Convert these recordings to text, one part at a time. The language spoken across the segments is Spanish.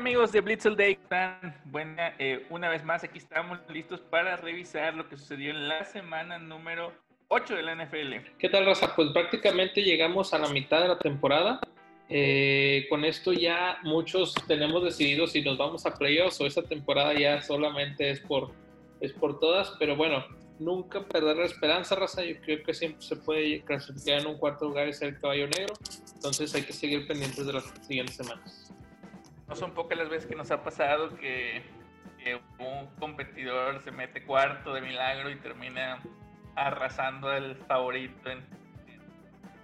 amigos de Blitzel Day? Buena, eh, una vez más aquí estamos listos para revisar lo que sucedió en la semana número 8 de la NFL. ¿Qué tal, Raza? Pues prácticamente llegamos a la mitad de la temporada. Eh, con esto ya muchos tenemos decidido si nos vamos a playoffs o esta temporada ya solamente es por, es por todas, pero bueno, nunca perder la esperanza, Raza. Yo creo que siempre se puede clasificar en un cuarto lugar y ser el caballo negro. Entonces hay que seguir pendientes de las siguientes semanas. No son pocas las veces que nos ha pasado que, un competidor se mete cuarto de milagro y termina arrasando al favorito en,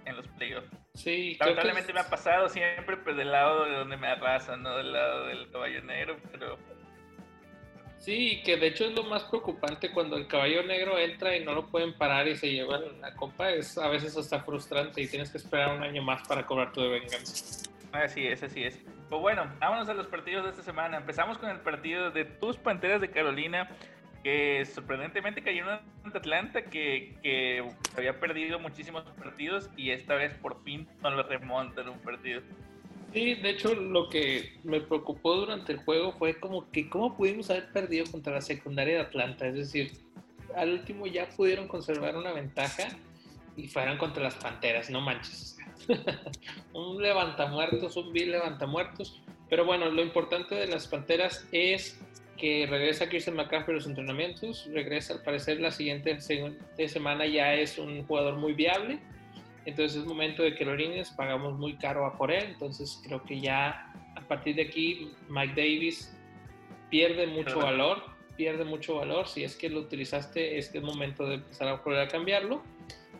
en, los playoffs. Sí, lamentablemente me ha pasado siempre pues, del lado de donde me arrasan, no del lado del caballo negro, pero Sí, que de hecho es lo más preocupante cuando el caballo negro entra y no lo pueden parar y se llevan la copa, es a veces hasta frustrante y tienes que esperar un año más para cobrar tu de venganza. Así es, así es. Pues bueno, vámonos a los partidos de esta semana. Empezamos con el partido de tus Panteras de Carolina, que sorprendentemente cayó en Atlanta, que, que había perdido muchísimos partidos y esta vez por fin no lo remontan un partido. Sí, de hecho lo que me preocupó durante el juego fue como que cómo pudimos haber perdido contra la secundaria de Atlanta, es decir, al último ya pudieron conservar una ventaja y fueron contra las Panteras, no manches. un levantamuertos, un vil levantamuertos, pero bueno, lo importante de las Panteras es que regresa Christian McCaffrey a los entrenamientos, regresa al parecer la siguiente semana ya es un jugador muy viable entonces es momento de que lo Lorines pagamos muy caro a por él. Entonces creo que ya a partir de aquí Mike Davis pierde mucho valor, pierde mucho valor. Si es que lo utilizaste, es que es momento de empezar a volver a cambiarlo.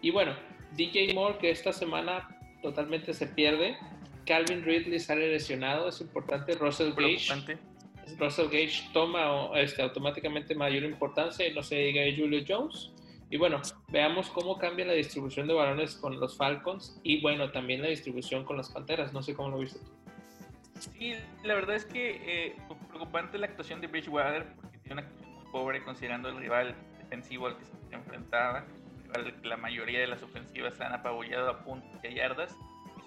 Y bueno, DJ Moore que esta semana totalmente se pierde. Calvin Ridley sale lesionado, es importante. Russell Gage. Russell Gage toma este, automáticamente mayor importancia y no se diga Julio Jones. Y bueno, veamos cómo cambia la distribución de balones con los Falcons y bueno, también la distribución con las Panteras. No sé cómo lo viste tú. Sí, la verdad es que eh, preocupante la actuación de Bridgewater porque tiene una actuación muy pobre considerando el rival defensivo al que se enfrentaba. La mayoría de las ofensivas han apabullado a puntos y a yardas.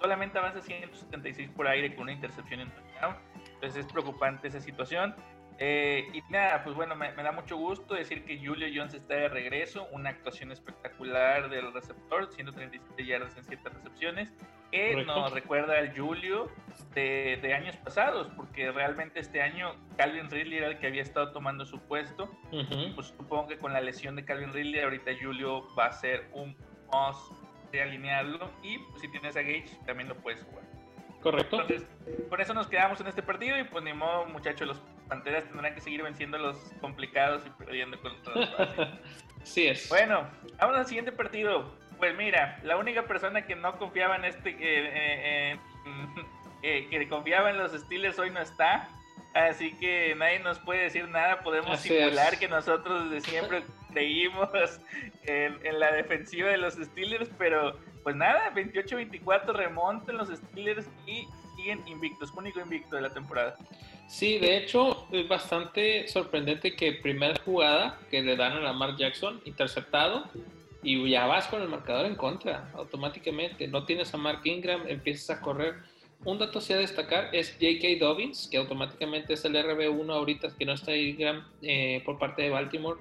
Solamente avanza 176 por aire con una intercepción en touchdown. Entonces es preocupante esa situación. Eh, y nada, pues bueno, me, da mucho gusto decir que Julio Jones está de regreso, una actuación espectacular del receptor, 137 yardas en 7 recepciones, que nos recuerda al Julio de, años pasados, porque realmente este año Calvin Ridley era el que había estado tomando su puesto, pues supongo que con la lesión de Calvin Ridley ahorita Julio va a ser un must de alinearlo y pues, si tienes a Gage también lo puedes jugar. Correcto. Entonces, con eso nos quedamos en este partido y pues ni modo, muchachos, los Panteras tendrán que seguir venciendo a los complicados y perdiendo contra los fáciles. sí es. Bueno, vamos al siguiente partido. Pues mira, la única persona que no confiaba en este, eh, eh, que confiaba en los Steelers hoy no está. Así que nadie nos puede decir nada. Podemos simular que nosotros desde siempre creímos en, en, la defensiva de los Steelers, pero pues nada, 28-24 remontan los Steelers y siguen invictos, único invicto de la temporada. Sí, de hecho es bastante sorprendente que primera jugada que le dan a Lamar Jackson, interceptado, y ya vas con el marcador en contra, automáticamente. No tienes a Mark Ingram, empiezas a correr. Un dato sí a destacar es J.K. Dobbins, que automáticamente es el RB1 ahorita, que no está Ingram eh, por parte de Baltimore.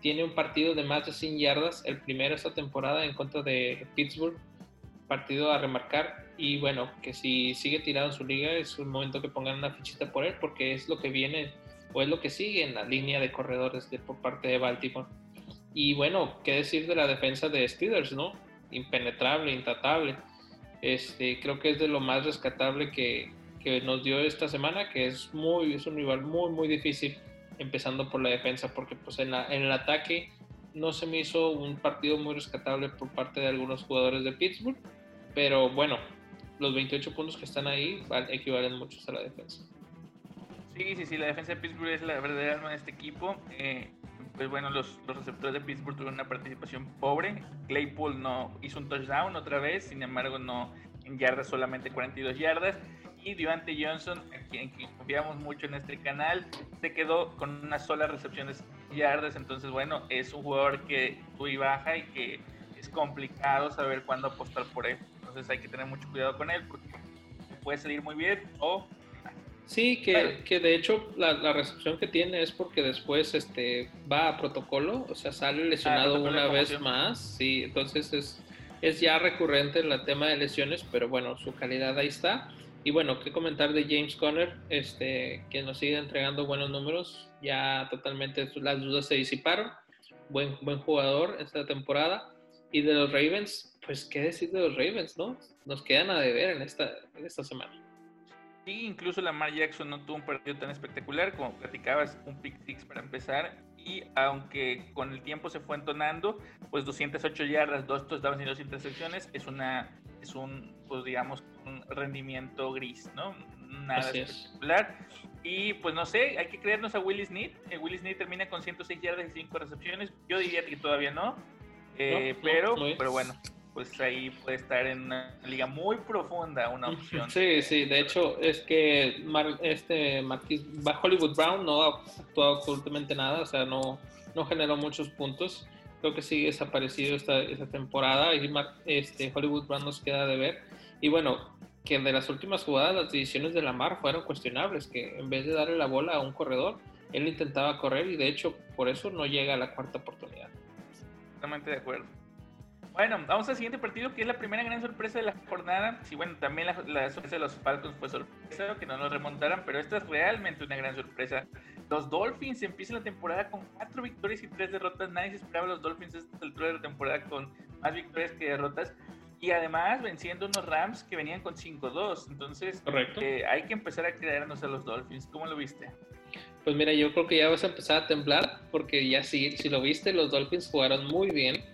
Tiene un partido de más de 100 yardas, el primero esta temporada en contra de Pittsburgh partido a remarcar y bueno, que si sigue tirado en su liga es un momento que pongan una fichita por él porque es lo que viene o es lo que sigue en la línea de corredores de, por parte de Baltimore. Y bueno, qué decir de la defensa de Steelers, ¿no? Impenetrable, intratable. Este, creo que es de lo más rescatable que, que nos dio esta semana, que es muy, es un rival muy, muy difícil, empezando por la defensa, porque pues en, la, en el ataque no se me hizo un partido muy rescatable por parte de algunos jugadores de Pittsburgh pero bueno, los 28 puntos que están ahí equivalen mucho a la defensa. Sí, sí, sí, la defensa de Pittsburgh es la verdadera arma de este equipo. Eh, pues bueno, los, los, receptores de Pittsburgh tuvieron una participación pobre. Claypool no hizo un touchdown otra vez, sin embargo, no en yardas, solamente 42 yardas. Y Devante Johnson, a quien, confiamos mucho en este canal, se quedó con una sola recepción de yardas. Entonces, bueno, es un jugador que sube y baja y que es complicado saber cuándo apostar por él. Entonces hay que tener mucho cuidado con él porque puede salir muy bien o Sí, que, que de hecho la, la, recepción que tiene es porque después este, va a protocolo, o sea, sale lesionado ah, una vez más, sí, entonces es, es ya recurrente el tema de lesiones, pero bueno, su calidad ahí está. Y bueno, qué comentar de James Conner, este, que nos sigue entregando buenos números, ya totalmente las dudas se disiparon, buen, buen jugador esta temporada. Y de los Ravens, pues qué decir de los Ravens, ¿no? Nos quedan a deber en esta, en esta semana. Sí, incluso Lamar Jackson no tuvo un partido tan espectacular como platicabas, un pick six para empezar. Y aunque con el tiempo se fue entonando, pues 208 yardas, dos touchdowns y dos intercepciones es una es un pues digamos un rendimiento gris, ¿no? Nada espectacular. Y pues no sé, hay que creernos a Willis Snead. Eh, Willis Snead termina con 106 yardas y 5 recepciones. Yo diría que todavía no. Eh, pero, pero bueno, pues ahí puede estar en una liga muy profunda una opción. Sí, sí, de hecho es que este Marquis, Hollywood Brown no ha actuado absolutamente nada, o sea, no, no generó muchos puntos. Creo que sigue desaparecido esta, esta temporada y este, Hollywood Brown nos queda de ver. Y bueno, que de las últimas jugadas las decisiones de Lamar fueron cuestionables, que en vez de darle la bola a un corredor, él intentaba correr y de hecho por eso no llega a la cuarta oportunidad. Totalmente de acuerdo. Bueno, vamos al siguiente partido, que es la primera gran sorpresa de la jornada. Sí, bueno, también la, sorpresa de los Falcons fue sorpresa, que no nos remontaran, pero esta es realmente una gran sorpresa. Los Dolphins empiezan la temporada con cuatro victorias y tres derrotas. Nadie se esperaba a los Dolphins a esta altura de la temporada con más victorias que derrotas. Y además venciendo unos Rams que venían con 5-2. Entonces, eh, hay que empezar a creernos a los Dolphins. ¿Cómo lo viste? Pues mira, yo creo que ya vas a empezar a temblar, porque ya sí, si lo viste, los Dolphins jugaron muy bien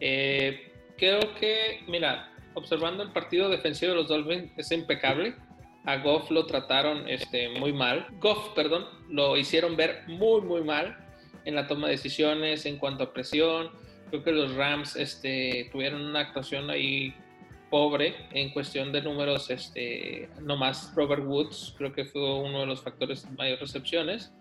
eh, creo que, mira, observando el partido defensivo de los Dolphins es impecable. A Goff lo trataron este, muy mal. Goff, perdón, lo hicieron ver muy, muy mal en la toma de decisiones, en cuanto a presión. Creo que los Rams este, tuvieron una actuación ahí pobre en cuestión de números, este, no más Robert Woods, creo que fue uno de los factores de mayor recepciones.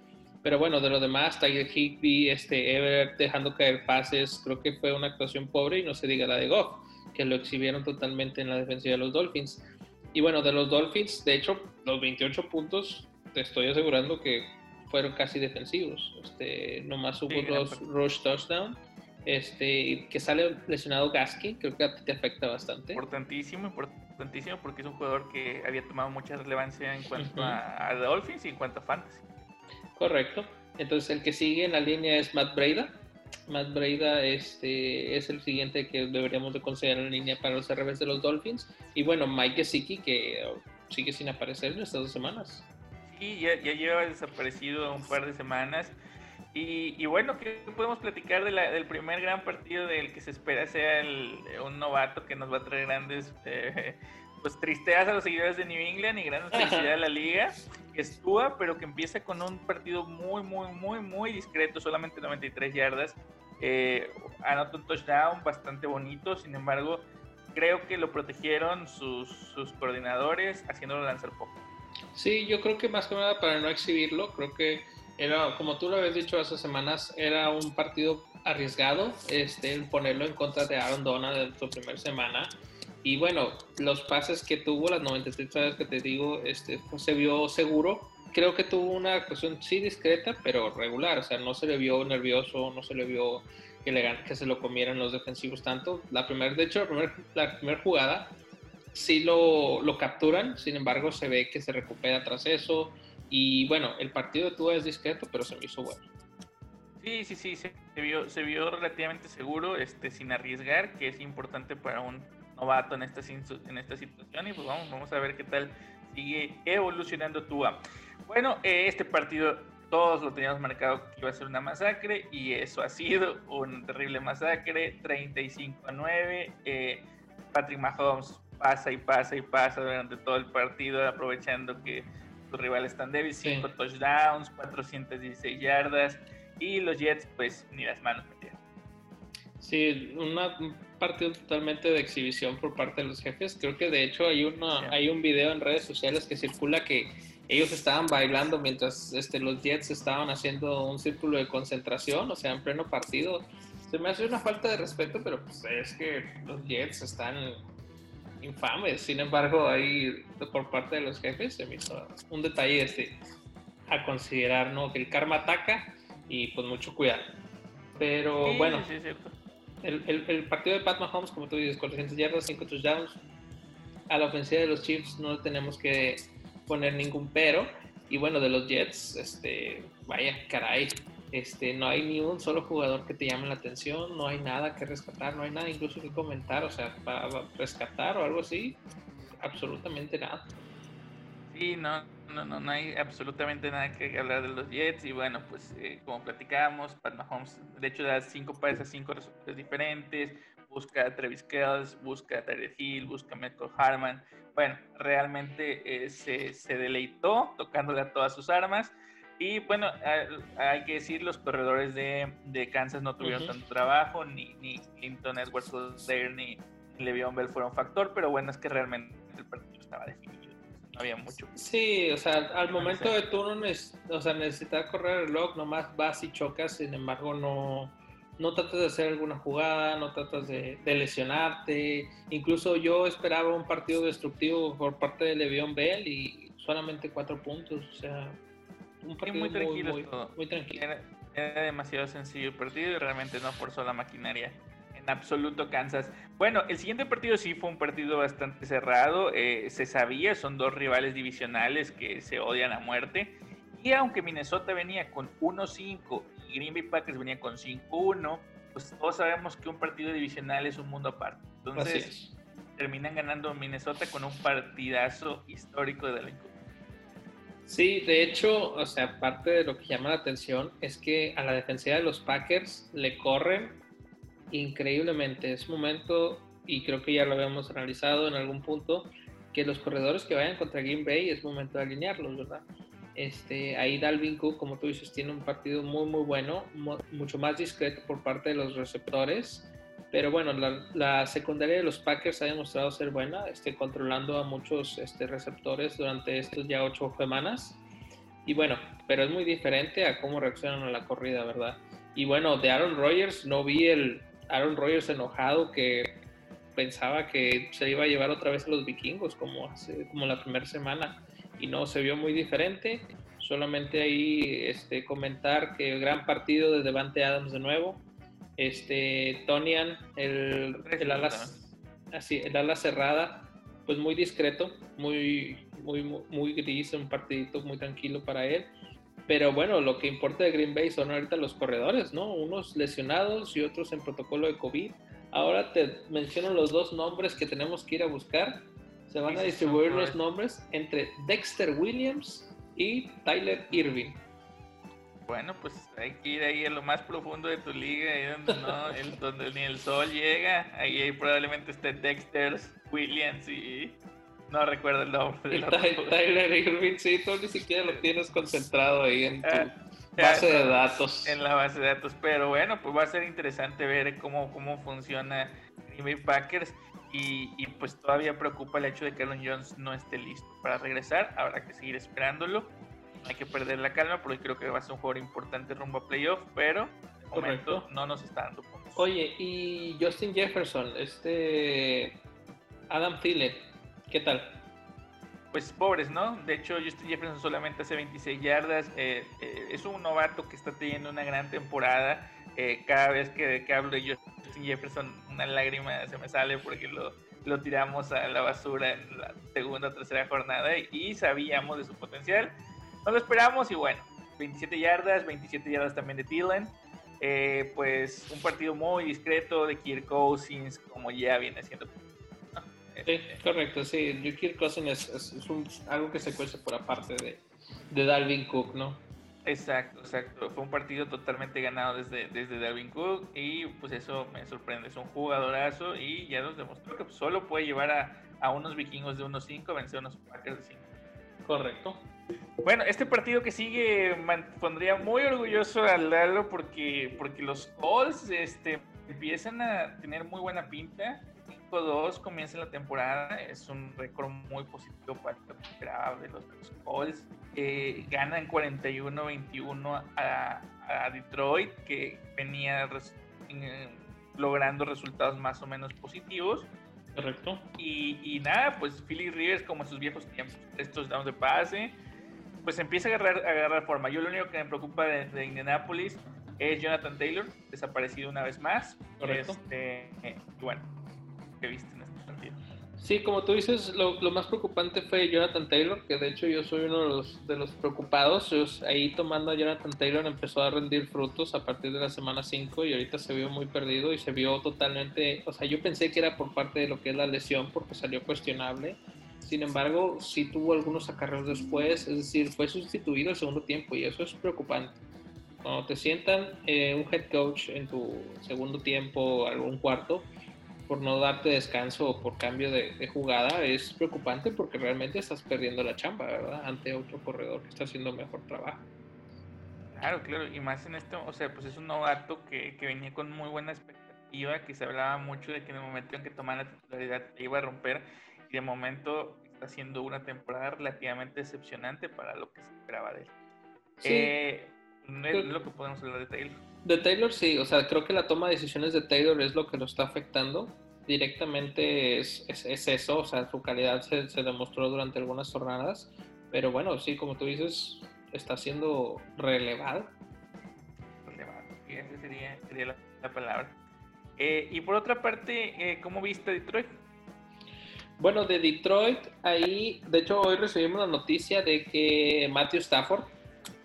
Pero bueno, de lo demás, Tiger Higby, este, Ever dejando caer pases, creo que fue una actuación pobre y no se diga la de Goff, que lo exhibieron totalmente en la defensiva de los Dolphins. Y bueno, de los Dolphins, de hecho, los 28 puntos, te estoy asegurando que fueron casi defensivos. Este, nomás hubo dos rush touchdown. Este, que sale lesionado Gasky, creo que a ti te afecta bastante. Importantísimo, importantísimo, porque es un jugador que había tomado mucha relevancia en cuanto a, a Dolphins y en cuanto a Fantasy. Correcto. Entonces el que sigue en la línea es Matt Breida. Matt Breida este, es el siguiente que deberíamos de considerar en línea para los revés de los Dolphins. Y bueno, Mike Gesicki, que sigue sin aparecer en estas dos semanas. Sí, ya, ya lleva desaparecido un par de semanas. Y, bueno, ¿qué podemos platicar de la, del primer gran partido del que se espera sea el, un novato que nos va a traer grandes eh, pues tristeas a los seguidores de New England y gran felicidad a la liga? que estuvo, pero que empieza con un partido muy, muy, muy, muy discreto, solamente 93 yardas. Eh, anota un touchdown bastante bonito, sin embargo, creo que lo protegieron sus, sus coordinadores haciéndolo lanzar poco. Sí, yo creo que más que nada para no exhibirlo, creo que era, como tú lo habías dicho hace semanas, era un partido arriesgado, este, ponerlo en contra de Aaron Donald en su primera semana. Y bueno, los pases que tuvo, las 93 veces que te digo, este, pues, se vio seguro. Creo que tuvo una actuación sí discreta, pero regular. O sea, no se le vio nervioso, no se le vio que, que se lo comieran los defensivos tanto. La primera, de hecho, la primera jugada sí lo, lo, capturan, sin embargo, se ve que se recupera tras eso. Y bueno, el partido de es discreto, pero se me hizo bueno. Sí, sí, sí, se vio, se vio relativamente seguro, este, sin arriesgar, que es importante para un novato en esta, en esta situación y pues vamos, vamos a ver qué tal sigue evolucionando Tua. Bueno, eh, este partido todos lo teníamos marcado que iba a ser una masacre y eso ha sido una terrible masacre, 35 a 9. Eh, Patrick Mahomes pasa y pasa y pasa durante todo el partido aprovechando que sus rivales están débiles, 5 touchdowns, 416 yardas y los Jets pues ni las manos metieron. Sí, una, un partido totalmente de exhibición por parte de los jefes. Creo que de hecho hay, una, hay un video en redes sociales que circula que ellos estaban bailando mientras este, los Jets estaban haciendo un círculo de concentración, o sea, en pleno partido. Se me hace una falta de respeto, pero pues es que los Jets están infames. Sin embargo, ahí por parte de los jefes se me hizo un detalle este, a considerar, ¿no? Que el karma ataca y pues mucho cuidado. Pero bueno, el, el, partido de Pat Mahomes, como tú dices, 400 yardas, 5 touchdowns. A la ofensiva de los Chiefs no tenemos que poner ningún pero. Y bueno, de los Jets, este, vaya, caray, este, no hay ni un solo jugador que te llame la atención, no hay nada que rescatar, no hay nada incluso que comentar, o sea, para rescatar o algo así, absolutamente nada. Sí, no, no, no, no hay absolutamente nada que hablar de los Jets y bueno, pues eh, como platicábamos, Pat Mahomes de hecho da cinco pares a cinco resultados diferentes, busca a Travis Kells, busca a Tyler Hill, busca a Michael Harman, bueno, realmente eh, se, se deleitó tocándole a todas sus armas y bueno, hay que decir, los corredores de, de Kansas no tuvieron tanto trabajo, ni, ni Clinton Edwards ni Le'Veon Bell fueron factor, pero bueno, es que realmente el partido estaba definido, no había mucho. Sí, o sea, al momento de tú no o sea, necesitas correr el log, nomás vas y chocas, sin embargo no, no tratas de hacer alguna jugada, no tratas de, de lesionarte, incluso yo esperaba un partido destructivo por parte de Le'Veon Bell y solamente cuatro puntos, o sea muy tranquilo muy, tranquilo. Era, demasiado sencillo el partido y realmente no forzó la maquinaria. En absoluto Kansas. Bueno, el siguiente partido sí fue un partido bastante cerrado. Eh, se sabía, son dos rivales divisionales que se odian a muerte. Y aunque Minnesota venía con 1-5 y Green Bay Packers venía con 5-1, pues todos sabemos que un partido divisional es un mundo aparte. Entonces, terminan ganando Minnesota con un partidazo histórico de la Sí, de hecho, o sea, parte de lo que llama la atención es que a la defensiva de los Packers le corren increíblemente. Es momento, y creo que ya lo habíamos analizado en algún punto, que los corredores que vayan contra Green Bay es momento de alinearlos, ¿verdad? Este, ahí Dalvin Cook, como tú dices, tiene un partido muy, muy bueno, mucho más discreto por parte de los receptores. Pero bueno, la, secundaria de los Packers ha demostrado ser buena, este, controlando a muchos este, receptores durante estos ya ocho semanas. Y bueno, pero es muy diferente a cómo reaccionan a la corrida, ¿verdad? Y bueno, de Aaron Rodgers no vi el Aaron Rodgers enojado que pensaba que se iba a llevar otra vez a los vikingos como, hace, como la primera semana. Y no, se vio muy diferente. Solamente ahí este, comentar que gran partido de Devante Adams de nuevo este, Tonian, el, el, ala, así, el ala cerrada, pues muy discreto, muy, muy, muy gris, un partidito muy tranquilo para él. Pero bueno, lo que importa de Green Bay son ahorita los corredores, ¿no? Unos lesionados y otros en protocolo de COVID. Ahora te menciono los dos nombres que tenemos que ir a buscar. Se van a distribuir los nombres entre Dexter Williams y Tyler Irving. Bueno, pues hay que ir ahí a lo más profundo de tu liga, ahí donde, no, el, donde ni el sol llega. Ahí, probablemente esté Dexter, Williams y no recuerdo el nombre. Tyler Irving, sí, tú ni siquiera lo tienes concentrado ahí en tu ah, base de datos. En la base de datos, pero bueno, pues va a ser interesante ver cómo, cómo funciona Green Bay Packers. Y, y, pues todavía preocupa el hecho de que Aaron Jones no esté listo para regresar. Habrá que seguir esperándolo hay que perder la calma porque creo que va a ser un jugador importante rumbo a playoff, pero de momento no nos está dando puntos. Oye, y Justin Jefferson, este Adam Thielen, ¿qué tal? Pues pobres, ¿no? De hecho, Justin Jefferson solamente hace 26 yardas. Eh, eh, es un novato que está teniendo una gran temporada. Eh, cada vez que, hablo de Justin Jefferson, una lágrima se me sale porque lo, tiramos a la basura en la segunda o tercera jornada y sabíamos de su potencial no lo esperamos y bueno, 27 yardas, 27 yardas también de. Eh, pues un partido muy discreto de Kirk Cousins, como ya viene siendo. Sí, correcto, sí. Kirk Cousins es, algo que se cuece por aparte de, de Dalvin Cook, ¿no? Exacto, exacto. Fue un partido totalmente ganado desde, desde Dalvin Cook y pues eso me sorprende. Es un jugadorazo y ya nos demostró que solo puede llevar a, a unos vikingos de 1-5 a vencer a unos Packers de 5. Correcto. Bueno, este partido que sigue pondría muy orgulloso al Lalo porque, porque los Colts este, empiezan a tener muy buena pinta. 5-2 comienza la temporada, es un récord muy positivo para lo que esperaba de los, Colts. Eh, ganan 41-21 a, a, Detroit, que venía logrando resultados más o menos positivos. Correcto. Y, nada, pues Philly Rivers, como en sus viejos tiempos, estos downs de pase, pues empieza a agarrar, a agarrar forma. Yo lo único que me preocupa de, de Indianapolis es Jonathan Taylor, desaparecido una vez más. Correcto. Este, bueno, ¿qué viste en este sentido? Sí, como tú dices, lo, lo, más preocupante fue Jonathan Taylor, que de hecho yo soy uno de los, de los preocupados. ahí tomando a Jonathan Taylor empezó a rendir frutos a partir de la semana 5 y ahorita se vio muy perdido y se vio totalmente, o sea, yo pensé que era por parte de lo que es la lesión porque salió cuestionable. Sin embargo, sí tuvo algunos acarreos después, es decir, fue sustituido el segundo tiempo y eso es preocupante. Cuando te sientan eh, un head coach en tu segundo tiempo, algún cuarto, por no darte descanso o por cambio de, jugada es preocupante porque realmente estás perdiendo la chamba, ¿verdad? Ante otro corredor que está haciendo mejor trabajo. Claro, claro, y más en esto, o sea, pues es un novato que, que venía con muy buena expectativa, que se hablaba mucho de que en el momento en que tomara la titularidad iba a romper, y de momento está haciendo una temporada relativamente decepcionante para lo que se esperaba de él. Sí. Eh, no es lo que podemos hablar de Taylor. De Taylor sí, o sea, creo que la toma de decisiones de Taylor es lo que lo está afectando. Directamente es, es, eso, o sea, su calidad se, se, demostró durante algunas jornadas, pero bueno, sí, como tú dices, está siendo relevado. Relevado, sí, esa sería, sería la, palabra. Eh, y por otra parte, eh, ¿cómo viste Detroit? Bueno, de Detroit, ahí, de hecho, hoy recibimos la noticia de que Matthew Stafford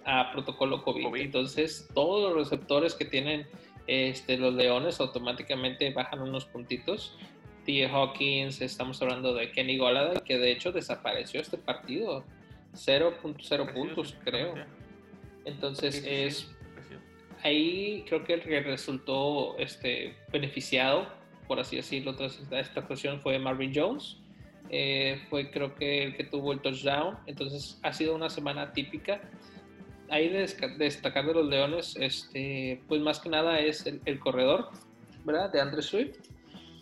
a protocolo COVID. Entonces, todos los receptores que tienen este, los Leones automáticamente bajan unos puntitos. T. Hawkins, estamos hablando de Kenny Golada, que de hecho desapareció este partido. 0.0 puntos, creo. Entonces, es ahí creo que el que resultó este, beneficiado, por así decirlo, esta ocasión fue Marvin Jones. Eh, fue creo que el que tuvo el touchdown. Entonces ha sido una semana típica ahí de destacar de los Leones, este, pues más que nada es el, corredor, ¿verdad? De Andre Swift.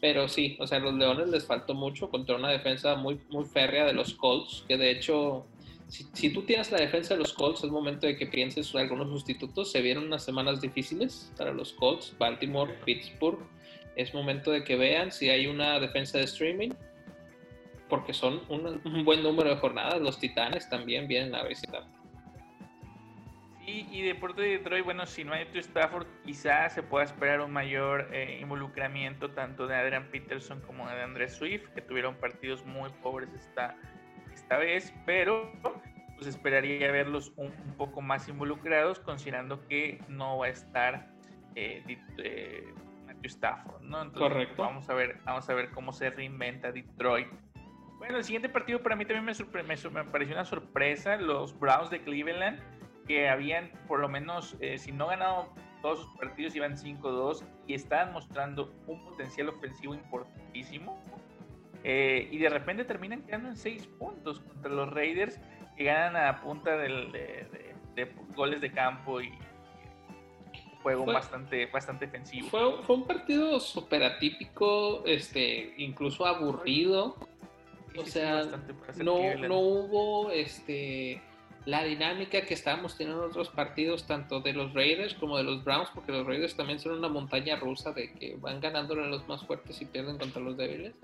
Pero sí, o sea, a los Leones les faltó mucho contra una defensa muy, muy férrea de los Colts, que de hecho, si, si tú tienes la defensa de los Colts, es momento de que pienses en algunos sustitutos. Se vieron unas semanas difíciles para los Colts, Baltimore, Pittsburgh. Es momento de que vean si hay una defensa de streaming, porque son un, un buen número de jornadas. Los Titanes también vienen a visitar. Y, y deporte de Detroit, bueno, si no hay tu Stafford, quizás se pueda esperar un mayor eh, involucramiento tanto de Adrian Peterson como de Andrés Swift, que tuvieron partidos muy pobres esta, esta vez, pero pues esperaría verlos un, poco más involucrados, considerando que no va a estar eh, eh, Matthew Stafford, ¿no? Entonces, Correcto. Vamos a ver, vamos a ver cómo se reinventa Detroit. Bueno, el siguiente partido para mí también me, me, me pareció una sorpresa, los Browns de Cleveland que habían por lo menos, eh, si no ganado todos sus partidos, iban 5-2 y estaban mostrando un potencial ofensivo importantísimo. Eh, y de repente terminan quedando en 6 puntos contra los Raiders que ganan a punta de, goles de campo y juego bastante, bastante ofensivo. Fue, fue un partido súper atípico, este, incluso aburrido. o sea, no, no hubo este la dinámica que estábamos teniendo en otros partidos, tanto de los Raiders como de los Browns, porque los Raiders también son una montaña rusa de que van ganándole a los más fuertes y pierden contra los débiles.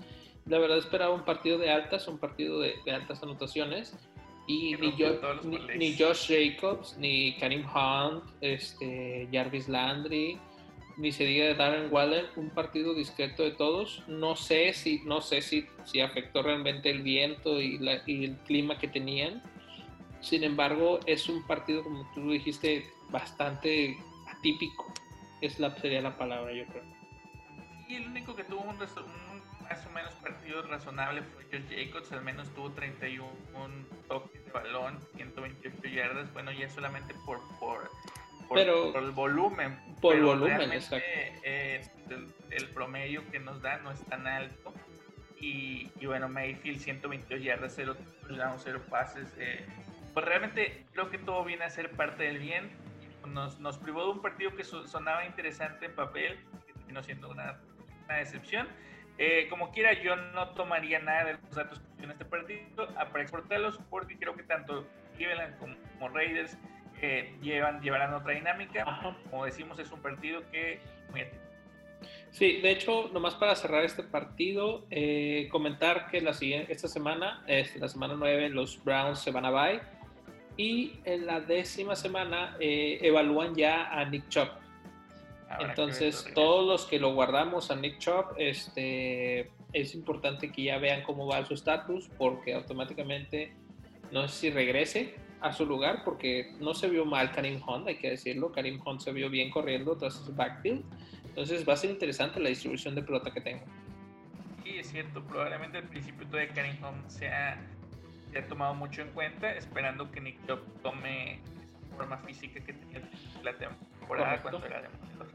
La verdad esperaba un partido de altas, un partido de, altas anotaciones. Y ni, ni, Josh Jacobs, ni Karim Hunt, este, Jarvis Landry, ni se diga de Darren Waller, un partido discreto de todos. No sé si, no sé si, si afectó realmente el viento y, y el clima que tenían sin embargo, es un partido, como tú dijiste, bastante atípico. Es la, sería la palabra, yo creo. Y el único que tuvo un, más o menos partido razonable fue Josh Jacobs, al menos tuvo 31 toques de balón, 128 yardas. Bueno, ya solamente por, por, por, el volumen. Por el volumen, exacto. Eh, el, promedio que nos da no es tan alto. Y, y bueno, Mayfield 122 yardas, 0 0 pases. Eh, pues realmente creo que todo viene a ser parte del bien. Nos, nos privó de un partido que sonaba interesante en papel, que terminó siendo una, una decepción. Eh, como quiera, yo no tomaría nada de los datos en este partido para exportarlos, porque creo que tanto Cleveland como, Raiders eh, llevan, llevarán otra dinámica. Como decimos, es un partido que muy Sí, de hecho, nomás para cerrar este partido, eh, comentar que la siguiente, esta semana, es la semana 9, los Browns se van a bye y en la décima semana eh, evalúan ya a Nick Chop. Entonces, todos los que lo guardamos a Nick Chop, este, es importante que ya vean cómo va su estatus porque automáticamente no sé si regrese a su lugar porque no se vio mal Karim Hunt, hay que decirlo. Karim Hunt se vio bien corriendo tras su backfield. Entonces va a ser interesante la distribución de pelota que tenga. Sí, es cierto. Probablemente al principio todavía Karim Hunt se ha, se ha tomado mucho en cuenta, esperando que Nick Chubb tome esa forma física que tenía la temporada cuando era demoledor.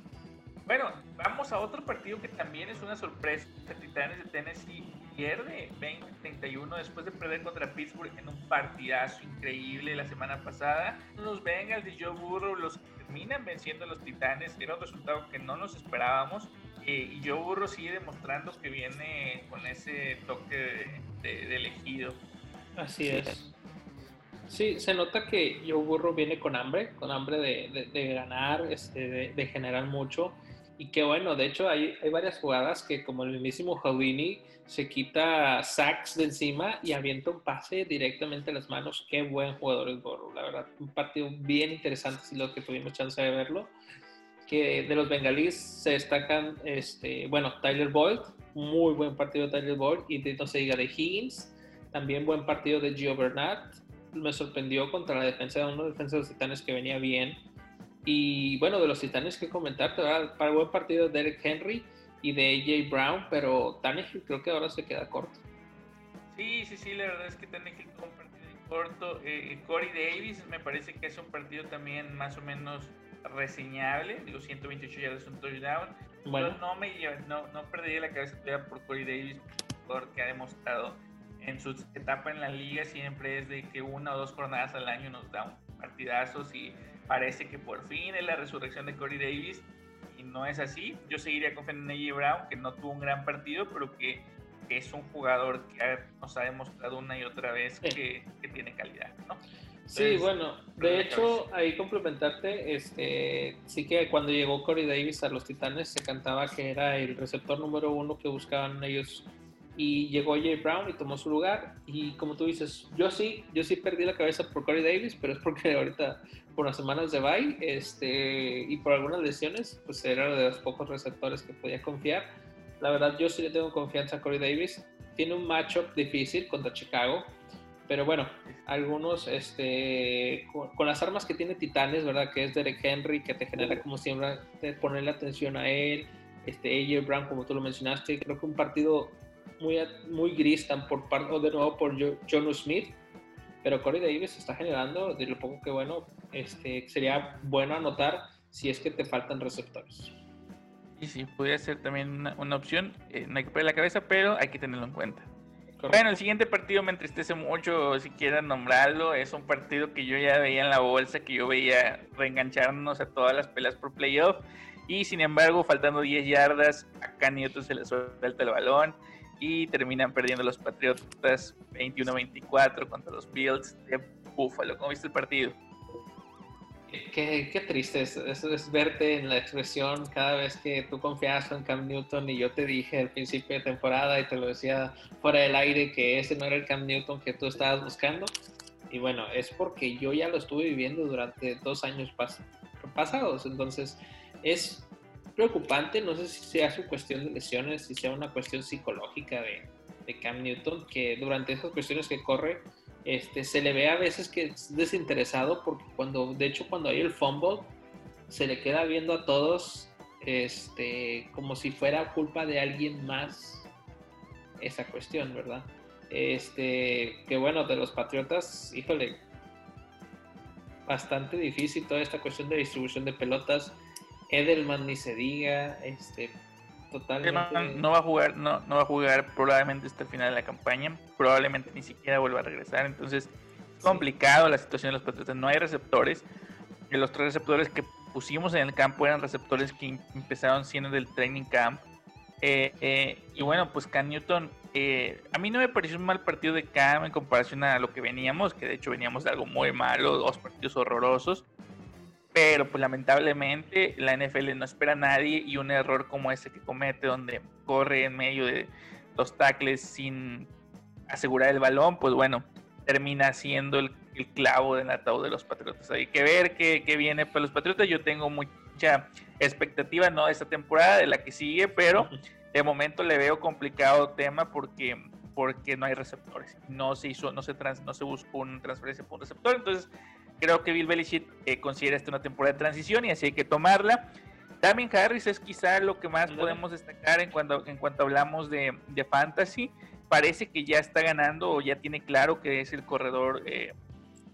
Bueno, vamos a otro partido que también es una sorpresa. Titanes de Tennessee pierde 20-31 después de perder contra Pittsburgh en un partidazo increíble la semana pasada. Los Bengals de Joe Burrow los terminan venciendo a los Titanes. Era un resultado que no nos esperábamos. Eh, y Joe Burrow sigue demostrando que viene con ese toque de, elegido. Así es. Sí, se nota que Joe Burrow viene con hambre, con hambre de, ganar, este, de, generar mucho. Y que bueno, de hecho hay, hay varias jugadas que como el mismísimo Houdini se quita sacks de encima y avienta un pase directamente a las manos. Qué buen jugador es Borro, la verdad. Un partido bien interesante, si lo que tuvimos chance de verlo. Que de los bengalíes se destacan, este, bueno, Tyler Boyd, muy buen partido de Tyler Boyd, y de, no se diga de Higgins, también buen partido de Gio Bernard. Me sorprendió contra la defensa de uno de los defensores titanes que venía bien y bueno, de los titanes que comentar, para buen partido de Derek Henry y de AJ Brown, pero Tannehill creo que ahora se queda corto. Sí, sí, sí, la verdad es que Tannehill tuvo un partido corto. Eh, Corey Davis me parece que es un partido también más o menos reseñable, digo 128 yardas un touchdown. Bueno. no, me, no, no perdería la cabeza por Corey Davis, porque ha demostrado en su etapa en la liga siempre es de que una o dos jornadas al año nos da un partidazos y parece que por fin es la resurrección de Corey Davis y no es así. Yo seguiría confiando en AJ Brown, que no tuvo un gran partido, pero que, es un jugador que nos ha demostrado una y otra vez que, tiene calidad, ¿no? sí, bueno, de hecho, ahí complementarte, este, sí que cuando llegó Corey Davis a los Titanes se cantaba que era el receptor número uno que buscaban ellos y llegó Jay Brown y tomó su lugar y como tú dices, yo sí, yo sí perdí la cabeza por Corey Davis, pero es porque ahorita por las semanas de bye este, y por algunas lesiones, pues era de los pocos receptores que podía confiar. La verdad yo sí le tengo confianza a Corey Davis. Tiene un matchup difícil contra Chicago, pero bueno, algunos, este, con, las armas que tiene Titanes, ¿verdad? Que es Derek Henry, que te genera como siempre ponerle atención a él, este, AJ Brown, como tú lo mencionaste, creo que un partido muy, muy gris, tan por parte, de nuevo por John Smith, pero Corey Davis está generando, de lo poco que bueno, este, sería bueno anotar si es que te faltan receptores. Y sí, podría ser también una, opción, eh, no hay que perder la cabeza, pero hay que tenerlo en cuenta. Bueno, el siguiente partido me entristece mucho, si quieren nombrarlo, es un partido que yo ya veía en la bolsa, que yo veía reengancharnos a todas las peleas por playoff, y sin embargo, faltando 10 yardas, acá Newton se le suelta el balón, y terminan perdiendo los Patriotas 21-24 contra los Bills de Buffalo. ¿Cómo viste el partido? Qué, qué triste es, es, verte en la expresión cada vez que tú confiabas en Cam Newton y yo te dije al principio de temporada y te lo decía fuera del aire que ese no era el Cam Newton que tú estabas buscando. Y bueno, es porque yo ya lo estuve viviendo durante dos años pasados. Entonces, es preocupante, no sé si sea su cuestión de lesiones, si sea una cuestión psicológica de, de Cam Newton, que durante esas cuestiones que corre, este, se le ve a veces que es desinteresado, porque cuando, de hecho, cuando hay el fumble, se le queda viendo a todos este, como si fuera culpa de alguien más esa cuestión, ¿verdad? Este, que bueno, de los Patriotas, híjole, bastante difícil toda esta cuestión de distribución de pelotas. Edelman ni se diga, este, totalmente. no va a jugar, no, no va a jugar probablemente hasta el final de la campaña, probablemente ni siquiera vuelva a regresar, entonces es complicado la situación de los Patriotas, no hay receptores, los tres receptores que pusimos en el campo eran receptores que empezaron siendo del training camp, eh, eh, y bueno, pues Cam Newton, eh, a mí no me pareció un mal partido de Cam en comparación a lo que veníamos, que de hecho veníamos de algo muy malo, dos partidos horrorosos. Pero pues lamentablemente la NFL no espera a nadie y un error como ese que comete donde corre en medio de los tackles sin asegurar el balón, pues bueno, termina siendo el, clavo del ataúd de los Patriotas. Hay que ver qué, viene para los Patriotas. Yo tengo mucha expectativa, no de esta temporada, de la que sigue, pero de momento le veo complicado tema porque porque no hay receptores. No se hizo, no se trans, no se buscó una transferencia por un receptor. Entonces, creo que Bill Belichick eh, considera esta una temporada de transición y así hay que tomarla. Damien Harris es quizá lo que más podemos destacar en cuanto, en cuanto hablamos de, de, fantasy. Parece que ya está ganando o ya tiene claro que es el corredor eh,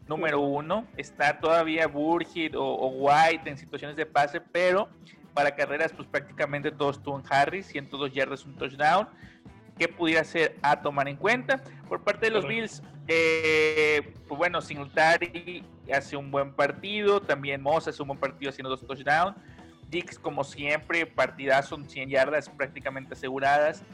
número uno. Está todavía Burgit o, White en situaciones de pase, pero para carreras pues prácticamente todos en Harris, 102 yardas, un touchdown que pudiera ser a tomar en cuenta. Por parte de los Bills, eh, pues bueno, Singletary hace un buen partido, también Moss hace un buen partido haciendo dos touchdowns. Dix, como siempre, partidazo, 100 yardas prácticamente aseguradas.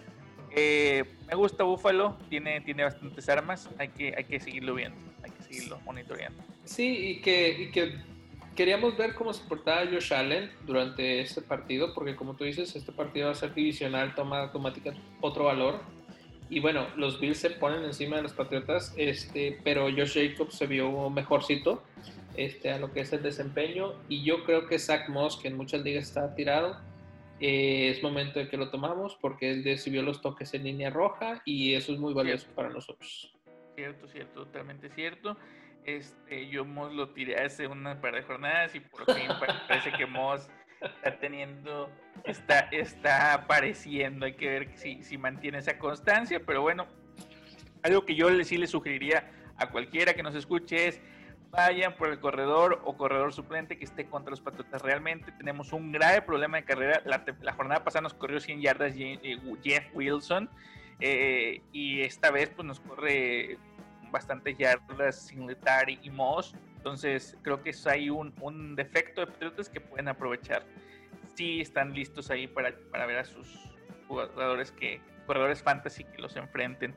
Eh, me gusta Buffalo, tiene, tiene bastantes armas, hay que, hay que seguirlo viendo, hay que seguirlo monitoreando. Sí, y que, y que queríamos ver cómo se portaba Josh Allen durante este partido, porque como tú dices, este partido va a ser divisional, toma automática otro valor. Y bueno, los Bills se ponen encima de los Patriotas, este, pero Josh Jacobs se vio mejorcito este, a lo que es el desempeño. Y yo creo que Zach Moss, que en muchas ligas está tirado, eh, es momento de que lo tomamos porque él decidió los toques en línea roja y eso es muy valioso para nosotros. Cierto, cierto, totalmente cierto. Este, yo Moss lo tiré hace una par de jornadas y por fin parece que Moss está teniendo, está, está apareciendo. Hay que ver si, si mantiene esa constancia, pero bueno, algo que yo sí le sugeriría a cualquiera que nos escuche es vayan por el corredor o corredor suplente que esté contra los Patriotas. Realmente tenemos un grave problema de carrera. La, jornada pasada nos corrió 100 yardas eh, Jeff Wilson eh, y esta vez pues nos corre bastantes yardas Singletary y Moss. Entonces creo que hay un, un defecto de Patriotas que pueden aprovechar. Si están listos ahí para, para ver a sus jugadores que, corredores fantasy que los enfrenten.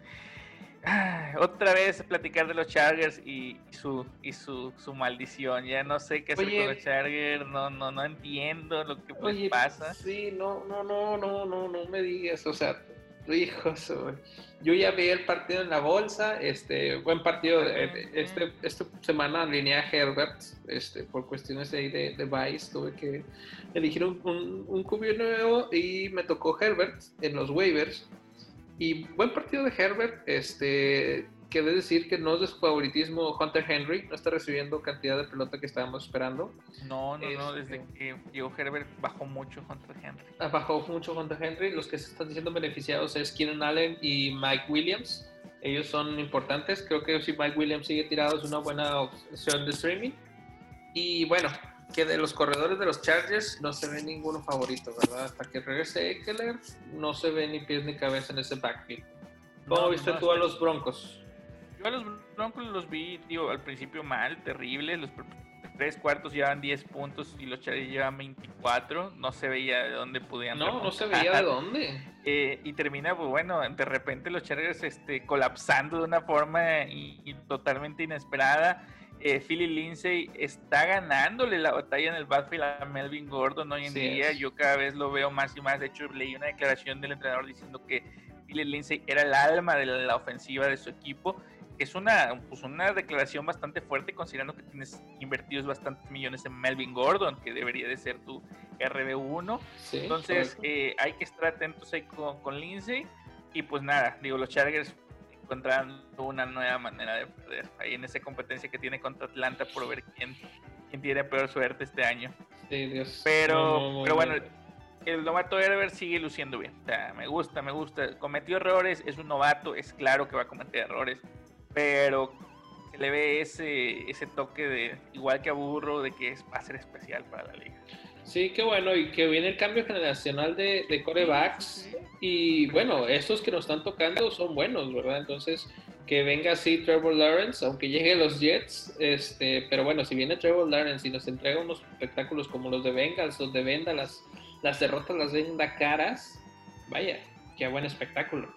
otra vez platicar de los Chargers y, su y su, su, maldición. Ya no sé qué hacer con los Chargers, no, no, no entiendo lo que pasa. Sí, no, no, no, no, no, no me digas. O sea, Hijos, yo ya vi el partido en la bolsa, este buen partido, este, esta semana alineé a Herbert, este, por cuestiones ahí de, de Vice, tuve que elegir un, un, un cubio nuevo y me tocó Herbert en los waivers. Y buen partido de Herbert, este, que decir que no es de su favoritismo Hunter Henry, no está recibiendo cantidad de pelota que estábamos esperando. No, no, no, desde este, que llegó Herbert bajó mucho Hunter Henry. Ah, bajó mucho Hunter Henry, los que se están diciendo beneficiados es Keenan Allen y Mike Williams. Ellos son importantes, creo que si Mike Williams sigue tirado es una buena opción de streaming. Y bueno, que de los corredores de los Chargers no se ve ninguno favorito, ¿verdad? Hasta que regrese Eckler, no se ve ni pies ni cabeza en ese backfield. ¿Cómo viste tú a los Broncos? Los Broncos los vi, digo, al principio mal, terribles. Los tres cuartos llevaban 10 puntos y los Chargers llevaban 24. No se veía de dónde podían. No, no se veía de dónde. Eh, y termina, pues bueno, de repente los Chargers este, colapsando de una forma y, totalmente inesperada. Eh, Philly Lindsay está ganándole la batalla en el backfield a Melvin Gordon hoy en día. Yo cada vez lo veo más y más. De hecho, leí una declaración del entrenador diciendo que Philly Lindsay era el alma de la ofensiva de su equipo es una, pues una declaración bastante fuerte considerando que tienes invertidos bastantes millones en Melvin Gordon, que debería de ser tu RB1. Entonces eh, hay que estar atentos ahí con, Lindsay. Y pues nada, digo, los Chargers encontrando una nueva manera de perder ahí en esa competencia que tiene contra Atlanta por ver quién, quién tiene peor suerte este año. Pero, pero bueno, el novato Herbert sigue luciendo bien. O sea, me gusta, me gusta. Cometió errores, es un novato, es claro que va a cometer errores pero se le ve ese, ese toque de, igual que a Burro, de que es, va a ser especial para la liga. Sí, qué bueno, y que viene el cambio generacional de, de corebacks. Y bueno, estos que nos están tocando son buenos, ¿verdad? Entonces, que venga así Trevor Lawrence, aunque llegue los Jets, este, pero bueno, si viene Trevor Lawrence y nos entrega unos espectáculos como los de Bengals, donde venda las, las derrotas, las venda caras, vaya, qué buen espectáculo.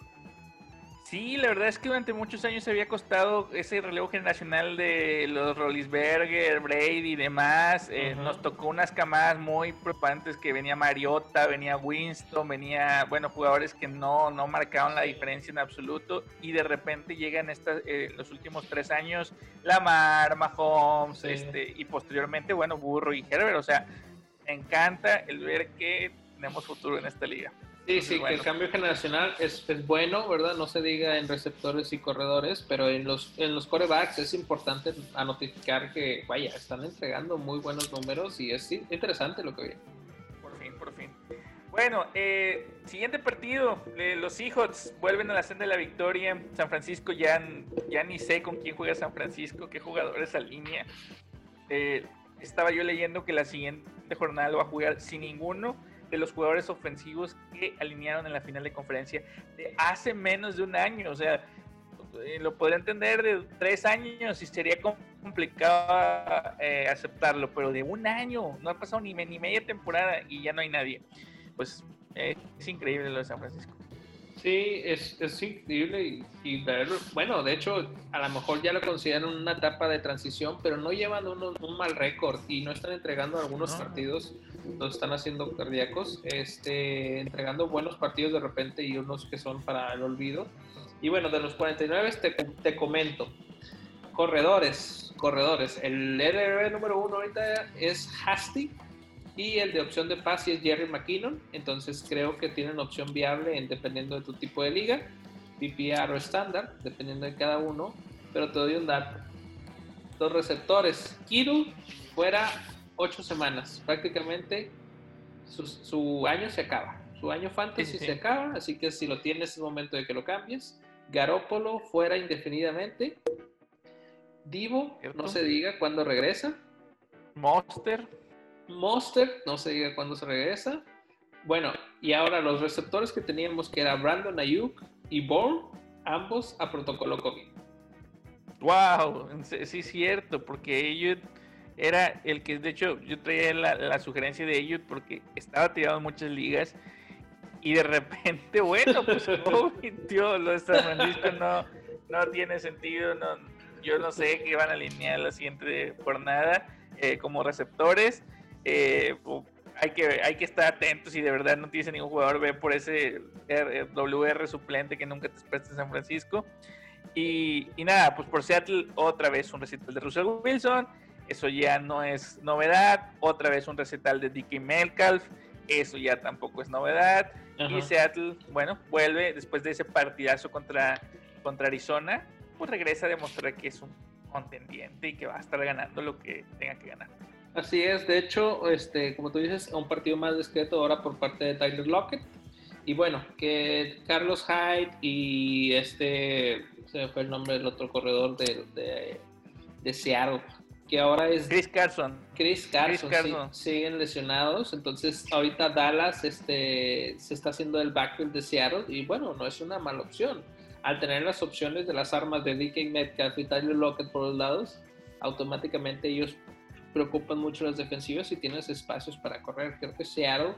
Sí, la verdad es que durante muchos años se había costado ese relevo generacional de los Rollisberger, Brady y demás. Eh, nos tocó unas camadas muy preocupantes que venía Mariota, venía Winston, venía, bueno, jugadores que no, no marcaban la diferencia en absoluto. Y de repente llegan estas, eh, los últimos tres años Lamar, Mahomes, este, y posteriormente, bueno, Burro y Herbert. O sea, me encanta el ver que tenemos futuro en esta liga. Sí, sí, que el cambio generacional es, es, bueno, ¿verdad? No se diga en receptores y corredores, pero en los, en los corebacks es importante a notificar que, vaya, están entregando muy buenos números y es interesante lo que viene. Por fin, por fin. Bueno, eh, siguiente partido, eh, los Seahawks vuelven a la senda de la victoria. San Francisco ya, ya ni sé con quién juega San Francisco, qué jugadores línea. Eh, estaba yo leyendo que la siguiente jornada lo va a jugar sin ninguno de los jugadores ofensivos que alinearon en la final de conferencia de hace menos de un año. O sea, eh, lo podría entender de tres años y sería complicado eh, aceptarlo, pero de un año, no ha pasado ni, ni media temporada y ya no hay nadie. Pues eh, es increíble lo de San Francisco. Sí, es, es increíble y, bueno, de hecho, a lo mejor ya lo consideran una etapa de transición, pero no llevan un, mal récord y no están entregando algunos partidos, los están haciendo cardíacos, este, entregando buenos partidos de repente y unos que son para el olvido. Y bueno, de los 49 te, te comento, corredores, corredores, el RR número uno ahorita es Hasty, y el de opción de pase es Jerry McKinnon. Entonces creo que tienen opción viable en, dependiendo de tu tipo de liga, PPR o estándar, dependiendo de cada uno. Pero te doy un dato. Dos receptores. Kiru fuera ocho semanas. Prácticamente su, año se acaba. Su año fantasy se acaba. Así que si lo tienes es momento de que lo cambies. Garópolo fuera indefinidamente. Divo, no se diga cuándo regresa. Monster Monster, no se diga cuándo se regresa. Bueno, y ahora los receptores que teníamos, que era Brandon Ayuk y Bourne, ambos a protocolo COVID. Wow, sí es cierto, porque Ayuk era el que, de hecho, yo traía la, sugerencia de Ayuk porque estaba tirado en muchas ligas y de repente, bueno, pues COVID, tío, lo de San Francisco no, no tiene sentido, no, yo no sé qué van a alinear la siguiente jornada eh, como receptores. Eh, hay, que, hay que estar atentos y de verdad no tienes ningún jugador, ve por ese WR suplente que nunca te presta en San Francisco. Y, nada, pues por Seattle otra vez un recital de Russell Wilson, eso ya no es novedad, otra vez un recital de Dickie Metcalf, eso ya tampoco es novedad. Y Seattle, bueno, vuelve después de ese partidazo contra, contra Arizona, pues regresa a demostrar que es un contendiente y que va a estar ganando lo que tenga que ganar. Así es, de hecho, este, como tú dices, un partido más discreto ahora por parte de Tyler Lockett. Y bueno, que Carlos Hyde y este, se me fue el nombre del otro corredor de, de, Seattle, que ahora es... Chris Carson. Chris Carson, siguen lesionados. Entonces, ahorita Dallas este, se está haciendo el backfield de Seattle y bueno, no es una mala opción. Al tener las opciones de las armas de DK Metcalf y Tyler Lockett por los lados, automáticamente ellos preocupan mucho las defensivas y tienes espacios para correr. Creo que Seattle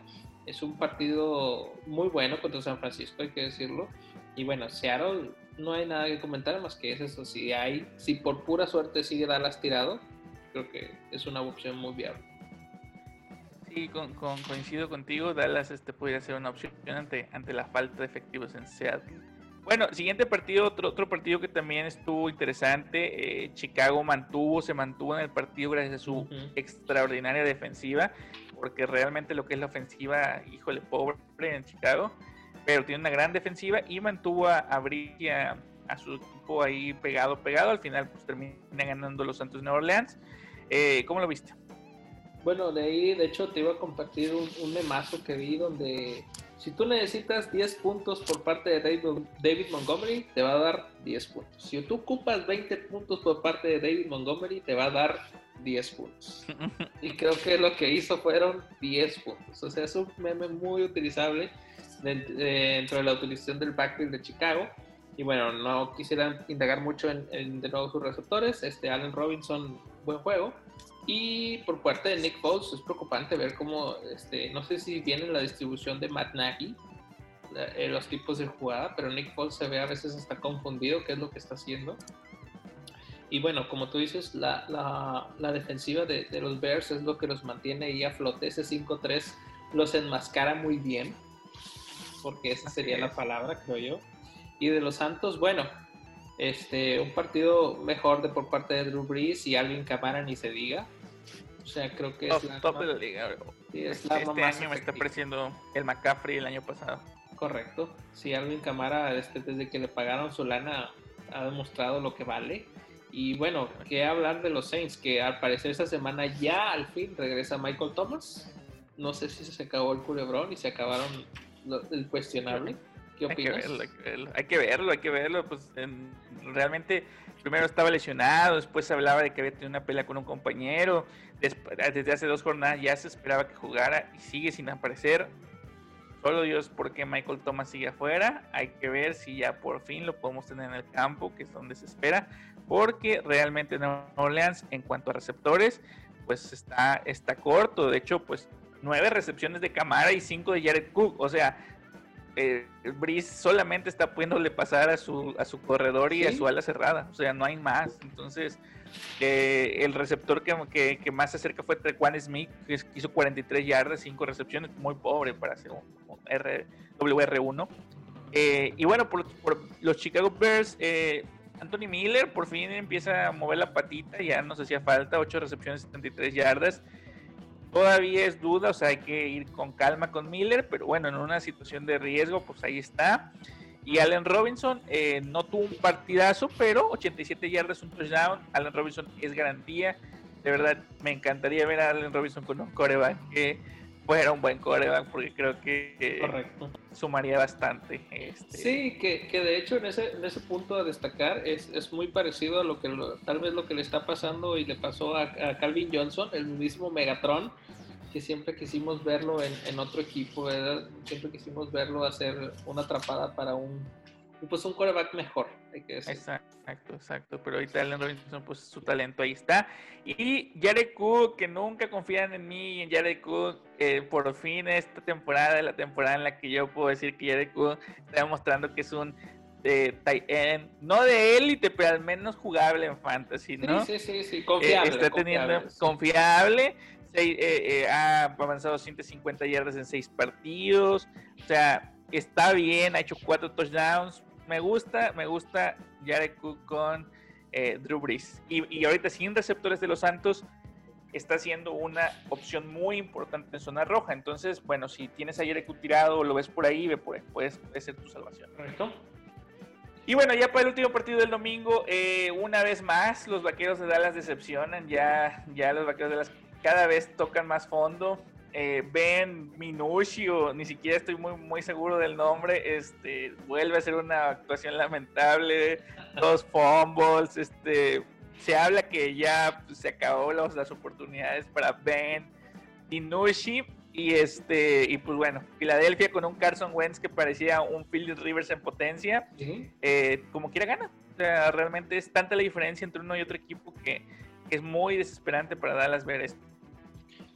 es un partido muy bueno contra San Francisco, hay que decirlo. Y bueno, Seattle no hay nada que comentar más que es eso. Si hay, si por pura suerte sigue Dallas tirado, creo que es una opción muy viable. Sí, con, coincido contigo, Dallas este podría ser una opción ante, ante la falta de efectivos en Seattle. Bueno, siguiente partido, otro, otro partido que también estuvo interesante. Eh, Chicago mantuvo, se mantuvo en el partido gracias a su extraordinaria defensiva, porque realmente lo que es la ofensiva, híjole, pobre en Chicago, pero tiene una gran defensiva y mantuvo a, a a, su equipo ahí pegado, pegado. Al final, pues termina ganando los Santos de Nueva Orleans. Eh, ¿Cómo lo viste? Bueno, de ahí, de hecho, te iba a compartir un, un memazo que vi donde si tú necesitas 10 puntos por parte de David, Montgomery, te va a dar 10 puntos. Si tú ocupas 20 puntos por parte de David Montgomery, te va a dar 10 puntos. Y creo que lo que hizo fueron 10 puntos. O sea, es un meme muy utilizable dentro de la utilización del backfield de Chicago. Y bueno, no quisiera indagar mucho en, de nuevo sus receptores. Este Allen Robinson, buen juego. Y por parte de Nick Foles es preocupante ver cómo, este, no sé si viene la distribución de Matt Nagy, eh, los tipos de jugada, pero Nick Foles se ve a veces hasta confundido qué es lo que está haciendo. Y bueno, como tú dices, la, la, defensiva de, de, los Bears es lo que los mantiene ahí a flote. Ese 5-3 los enmascara muy bien, porque esa sería la palabra, creo yo. Y de los Santos, bueno, este, un partido mejor de por parte de Drew Brees y Alvin Kamara ni se diga. O sea, creo que es la top de la liga. este, año me está pareciendo el McCaffrey el año pasado. Correcto. Sí, Alvin Kamara, este, desde que le pagaron su lana, ha demostrado lo que vale. Y bueno, ¿qué hablar de los Saints? Que al parecer esta semana ya al fin regresa Michael Thomas. No sé si se acabó el culebrón y se acabaron el cuestionable. ¿Qué opinas? Hay que verlo, hay que verlo, hay que verlo. Pues realmente primero estaba lesionado, después se hablaba de que había tenido una pelea con un compañero. desde hace dos jornadas ya se esperaba que jugara y sigue sin aparecer. Solo Dios por qué Michael Thomas sigue afuera. Hay que ver si ya por fin lo podemos tener en el campo, que es donde se espera porque realmente Nueva Orleans en cuanto a receptores, pues está, está corto. De hecho, pues nueve recepciones de Camara y cinco de Jared Cook. O sea, eh, Brice solamente está pudiéndole pasar a su, a su corredor y a su ala cerrada. O sea, no hay más. Entonces, eh, el receptor que, que, más se acerca fue Trequan Smith, que hizo 43 yardas, 5 recepciones, muy pobre para hacer un, WR1. Eh, y bueno, por, por, los Chicago Bears, eh, Anthony Miller por fin empieza a mover la patita, ya nos hacía falta, 8 recepciones, 73 yardas. Todavía es duda, o sea, hay que ir con calma con Miller, pero bueno, en una situación de riesgo, pues ahí está. Y Allen Robinson eh, no tuvo un partidazo, pero 87 yardas, un touchdown. Allen Robinson es garantía. De verdad, me encantaría ver a Allen Robinson con un coreback fuera un buen coreback porque creo que sumaría bastante. Este... Sí, que, que, de hecho en ese, en ese punto a destacar es, es muy parecido a lo que tal vez lo que le está pasando y le pasó a, Calvin Johnson, el mismo Megatron, que siempre quisimos verlo en, en otro equipo, ¿verdad? Siempre quisimos verlo hacer una atrapada para un, pues un coreback mejor, hay que decir. Exacto, exacto. Pero ahorita Allen Robinson, pues su talento ahí está. Y Jared Cook, que nunca confían en mí y en Jared Cook, por fin esta temporada, la temporada en la que yo puedo decir que Jared Cook está demostrando que es un de tight end, no de élite, pero al menos jugable en fantasy, ¿no? Sí, sí, sí, confiable. Eh, está teniendo confiable. Eh, eh, ha avanzado 150 yardas en seis partidos. O sea, está bien, ha hecho cuatro touchdowns, me gusta, me gusta Jared Cook con eh, Drew Brees. Y, ahorita sin receptores de los Santos, está siendo una opción muy importante en zona roja. Entonces, bueno, si tienes a Jared Cook tirado o lo ves por ahí, ve por puede, ser tu salvación. Correcto. Y bueno, ya para el último partido del domingo, eh, una vez más, los vaqueros de Dallas decepcionan. Ya, ya los vaqueros de Dallas cada vez tocan más fondo eh, Ben Minucci, o ni siquiera estoy muy, muy seguro del nombre, este, vuelve a ser una actuación lamentable, dos fumbles, este, se habla que ya pues, se acabó las oportunidades para Ben Minucci y este y pues bueno, Filadelfia con un Carson Wentz que parecía un Philip Rivers en potencia, eh, como quiera gana. O sea, realmente es tanta la diferencia entre uno y otro equipo que, que es muy desesperante para Dallas ver esto.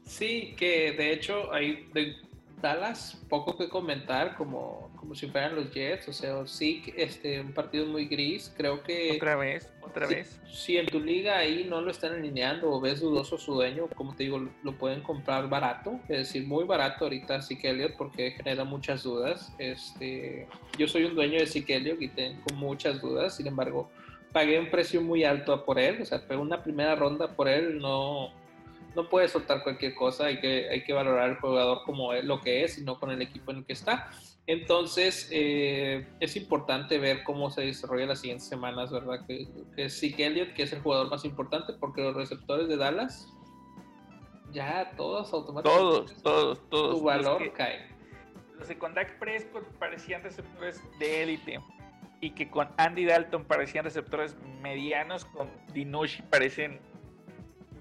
Sí, que de hecho hay de Dallas poco que comentar, como, como si fueran los Jets, o sea, sí, este, un partido muy gris, creo que... Otra vez, otra vez. Si en tu liga ahí no lo están alineando o ves dudoso su dueño, como te digo, lo pueden comprar barato, es decir, muy barato ahorita Zeke Elliott porque genera muchas dudas. Este, yo soy un dueño de Elliott y tengo muchas dudas, sin embargo, pagué un precio muy alto por él, o sea, pagué una primera ronda por él, no no puede soltar cualquier cosa, hay que, hay que valorar al jugador como es, lo que es y no con el equipo en el que está. Entonces, eh, es importante ver cómo se desarrolla las siguientes semanas, ¿verdad? Que, que sí que Elliott, que es el jugador más importante, porque los receptores de Dallas, ya todos automáticamente. Todos, todos, todos. Su valor cae. Los de Condact Prescott parecían receptores de élite y que con Andy Dalton parecían receptores medianos, con Dinucci parecen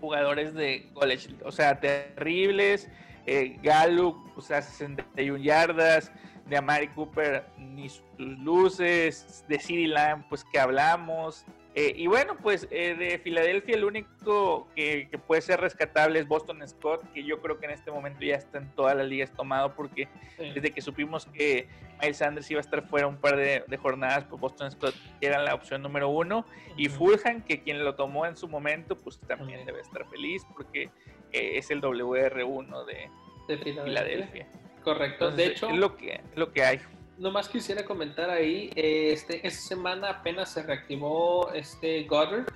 jugadores de college, o sea, terribles. Eh, Gallup, o sea, 61 yardas. De Amari Cooper, ni sus luces. De CeeDee Lamb, pues que hablamos. Eh, y bueno, pues eh, de Filadelfia el único que, puede ser rescatable es Boston Scott, que yo creo que en este momento ya está en todas las ligas tomado porque desde que supimos que Miles Sanders iba a estar fuera un par de, jornadas, pues Boston Scott era la opción número uno. Y Fulham, que quien lo tomó en su momento, pues también debe estar feliz porque eh, es el WR1 de, Filadelfia. Correcto, de hecho... Es lo que, lo que hay nomás quisiera comentar ahí, este, esta semana apenas se reactivó este Goddard,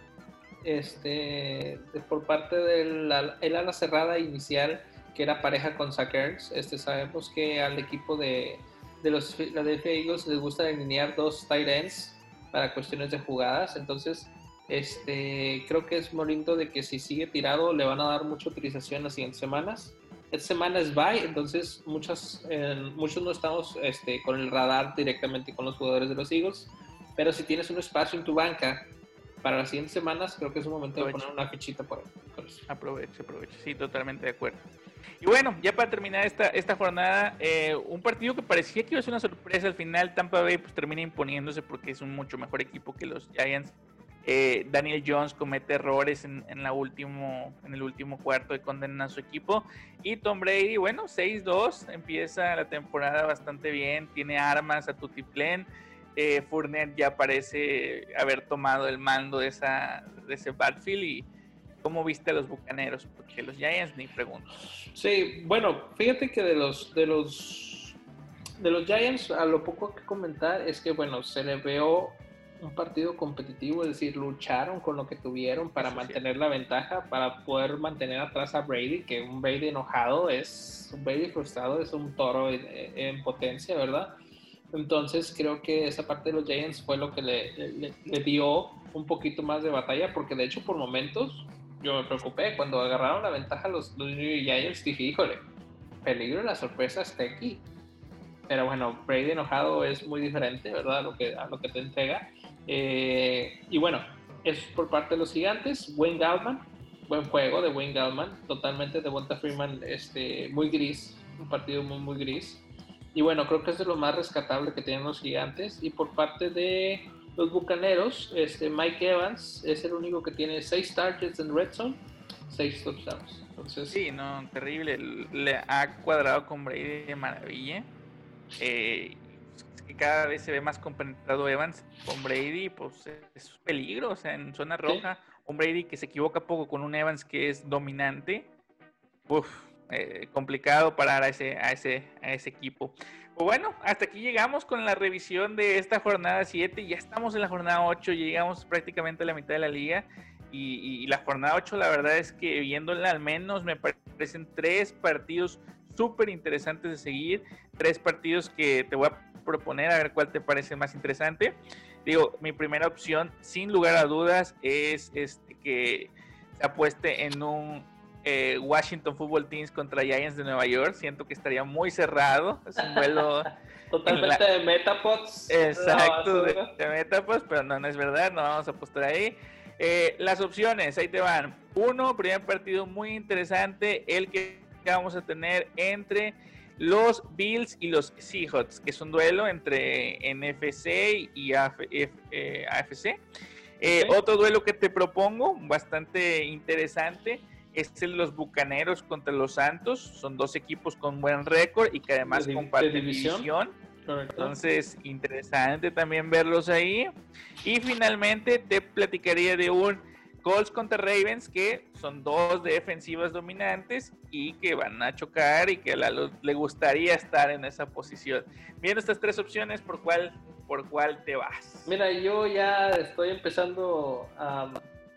este, por parte del el ala cerrada inicial, que era pareja con Sackers. Este, sabemos que al equipo de, de los Philadelphia Eagles les gusta alinear dos tight ends para cuestiones de jugadas, entonces este, creo que es muy lindo de que si sigue tirado le van a dar mucha utilización las siguientes semanas esta semana es bye, entonces muchas, muchos no estamos este, con el radar directamente con los jugadores de los Eagles, pero si tienes un espacio en tu banca para las siguientes semanas, creo que es un momento de poner una fichita por ahí. Aproveche, aproveche, sí, totalmente de acuerdo. Y bueno, ya para terminar esta, esta jornada, eh, un partido que parecía que iba a ser una sorpresa al final, Tampa Bay pues termina imponiéndose porque es un mucho mejor equipo que los Giants eh, Daniel Jones comete errores en, el último cuarto de condena a su equipo. Y Tom Brady, bueno, 6-2, empieza la temporada bastante bien, tiene armas a tutiplén. Eh, Fournette ya parece haber tomado el mando de, ese backfield. ¿Y cómo viste a los bucaneros? Porque los Giants ni pregunto. Sí, bueno, fíjate que de los, de los, de los Giants, a lo poco que comentar es que, bueno, se le veo un partido competitivo, es decir, lucharon con lo que tuvieron para mantener la ventaja, para poder mantener atrás a Brady, que un Brady enojado es, un Brady frustrado es un toro en, potencia, ¿verdad? Entonces creo que esa parte de los Giants fue lo que le, dio un poquito más de batalla, porque de hecho por momentos yo me preocupé, cuando agarraron la ventaja los, los Giants dije, híjole, peligro, la sorpresa está aquí. Pero bueno, Brady enojado es muy diferente, ¿verdad? lo que, a lo que te entrega. Eh, y bueno, es por parte de los gigantes. Wayne Gallman, buen juego de Wayne Gallman, totalmente de Bonta Freeman, este, muy gris, un partido muy, muy gris. Y bueno, creo que es de lo más rescatable que tienen los gigantes. Y por parte de los bucaneros, este, Mike Evans es el único que tiene seis targets en red zone, seis touchdowns. Entonces, sí, no, terrible. Le ha cuadrado con Brady de maravilla. Eh, que cada vez se ve más compenetrado Evans con Brady, pues es peligro, o sea, en zona roja, un Brady que se equivoca poco con un Evans que es dominante, uf, eh, complicado parar a ese, a ese, a ese equipo. Pues bueno, hasta aquí llegamos con la revisión de esta jornada 7, ya estamos en la jornada 8, llegamos prácticamente a la mitad de la liga. Y, y la jornada 8, la verdad es que viéndola al menos me parecen tres partidos súper interesantes de seguir, tres partidos que te voy a proponer, a ver cuál te parece más interesante. Digo, mi primera opción, sin lugar a dudas, es este, que se apueste en un eh, Washington Football Teams contra Giants de Nueva York. Siento que estaría muy cerrado. Es un vuelo. Totalmente de Metapods. Exacto, de, Metapods, pero no, no es verdad, no vamos a apostar ahí. Eh, las opciones, ahí te van. Uno, primer partido muy interesante, el que vamos a tener entre los Bills y los Seahawks, que es un duelo entre NFC y AFC. Eh, eh, otro duelo que te propongo, bastante interesante, es el de los Bucaneros contra los Santos. Son dos equipos con buen récord y que además comparten división. Entonces, interesante también verlos ahí. Y finalmente te platicaría de un Colts contra Ravens, que son dos defensivas dominantes y que van a chocar y que a la le gustaría estar en esa posición. Viendo estas tres opciones, ¿por cuál, ¿por cuál te vas? Mira, yo ya estoy empezando a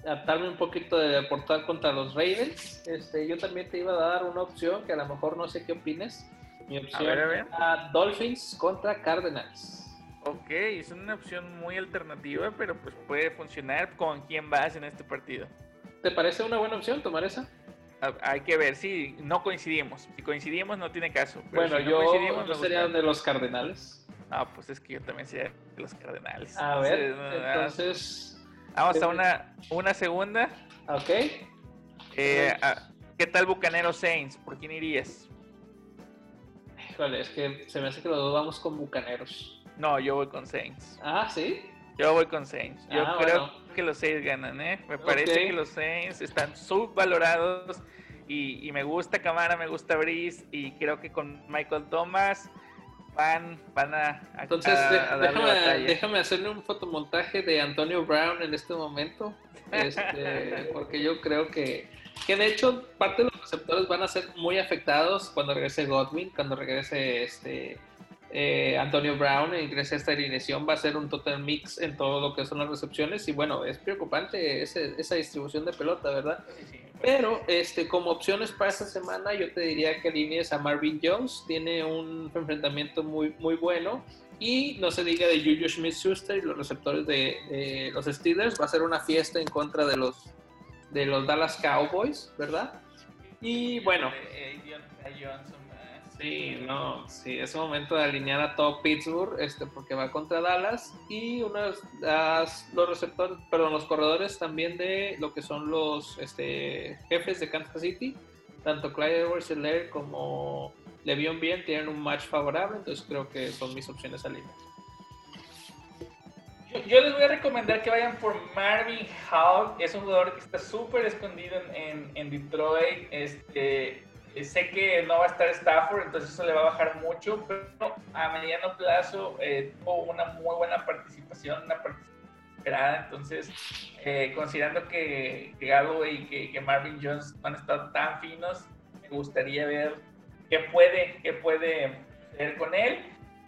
adaptarme un poquito de deportar contra los Ravens. Este, yo también te iba a dar una opción que a lo mejor no sé qué opines. Mi opción a Dolphins contra Cardinals. Ok, es una opción muy alternativa, pero pues puede funcionar con quién vas en este partido. ¿Te parece una buena opción tomar esa? hay que ver, si no coincidimos. Si coincidimos no tiene caso. bueno, yo, no sería de los Cardenales. Ah, pues es que yo también sería de los Cardenales. A ver, entonces... Vamos a una, una segunda. Ok. Eh, ¿Qué tal Bucanero Saints? ¿Por quién irías? Híjole, es que se me hace que lo dudamos con Bucaneros. No, yo voy con Saints. Ah, ¿sí? Yo voy con Saints. Yo ah, creo que los Saints ganan, ¿eh? Me parece que los Saints están subvalorados y, y me gusta Camara, me gusta Brice y creo que con Michael Thomas van, van a, Entonces, déjame, déjame, hacerle un fotomontaje de Antonio Brown en este momento, este, porque yo creo que, que de hecho parte de los receptores van a ser muy afectados cuando regrese Godwin, cuando regrese este eh, Antonio Brown ingrese a esta alineación, va a ser un total mix en todo lo que son las recepciones. Y bueno, es preocupante esa distribución de pelota, ¿verdad? Pero este, como opciones para esta semana yo te diría que alinees a Marvin Jones, tiene un enfrentamiento muy, muy bueno. Y no se diga de Juju Smith-Schuster y los receptores de, los Steelers, va a ser una fiesta en contra de los, de los Dallas Cowboys, ¿verdad? Y bueno... Eh, eh, Sí, no, sí, es momento de alinear a todo Pittsburgh, este, porque va contra Dallas y unas, los receptores, perdón, los corredores también de lo que son los este, jefes de Kansas City, tanto Clyde edwards como Le'Veon Bien tienen un match favorable, entonces creo que son mis opciones alinear. Yo, les voy a recomendar que vayan por Marvin Hall, es un jugador que está súper escondido en, en Detroit, este sé que no va a estar Stafford, entonces eso le va a bajar mucho, pero a mediano plazo eh, tuvo una muy buena participación, una participación esperada. Entonces, eh, considerando que, que Galloway y que, Marvin Jones han estado tan finos, me gustaría ver qué puede, qué puede hacer con él.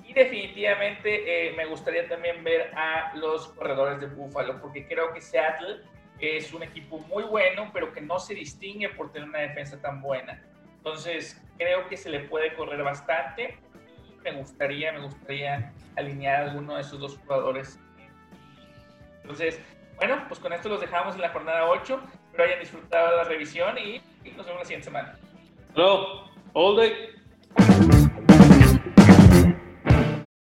Y definitivamente me gustaría también ver a los corredores de Buffalo, porque creo que Seattle es un equipo muy bueno, pero que no se distingue por tener una defensa tan buena. Entonces, creo que se le puede correr bastante. Me gustaría, me gustaría alinear a alguno de esos dos jugadores. Entonces, bueno, pues con esto los dejamos en la jornada 8. Espero hayan disfrutado la revisión y nos vemos la siguiente semana. Hello, all day.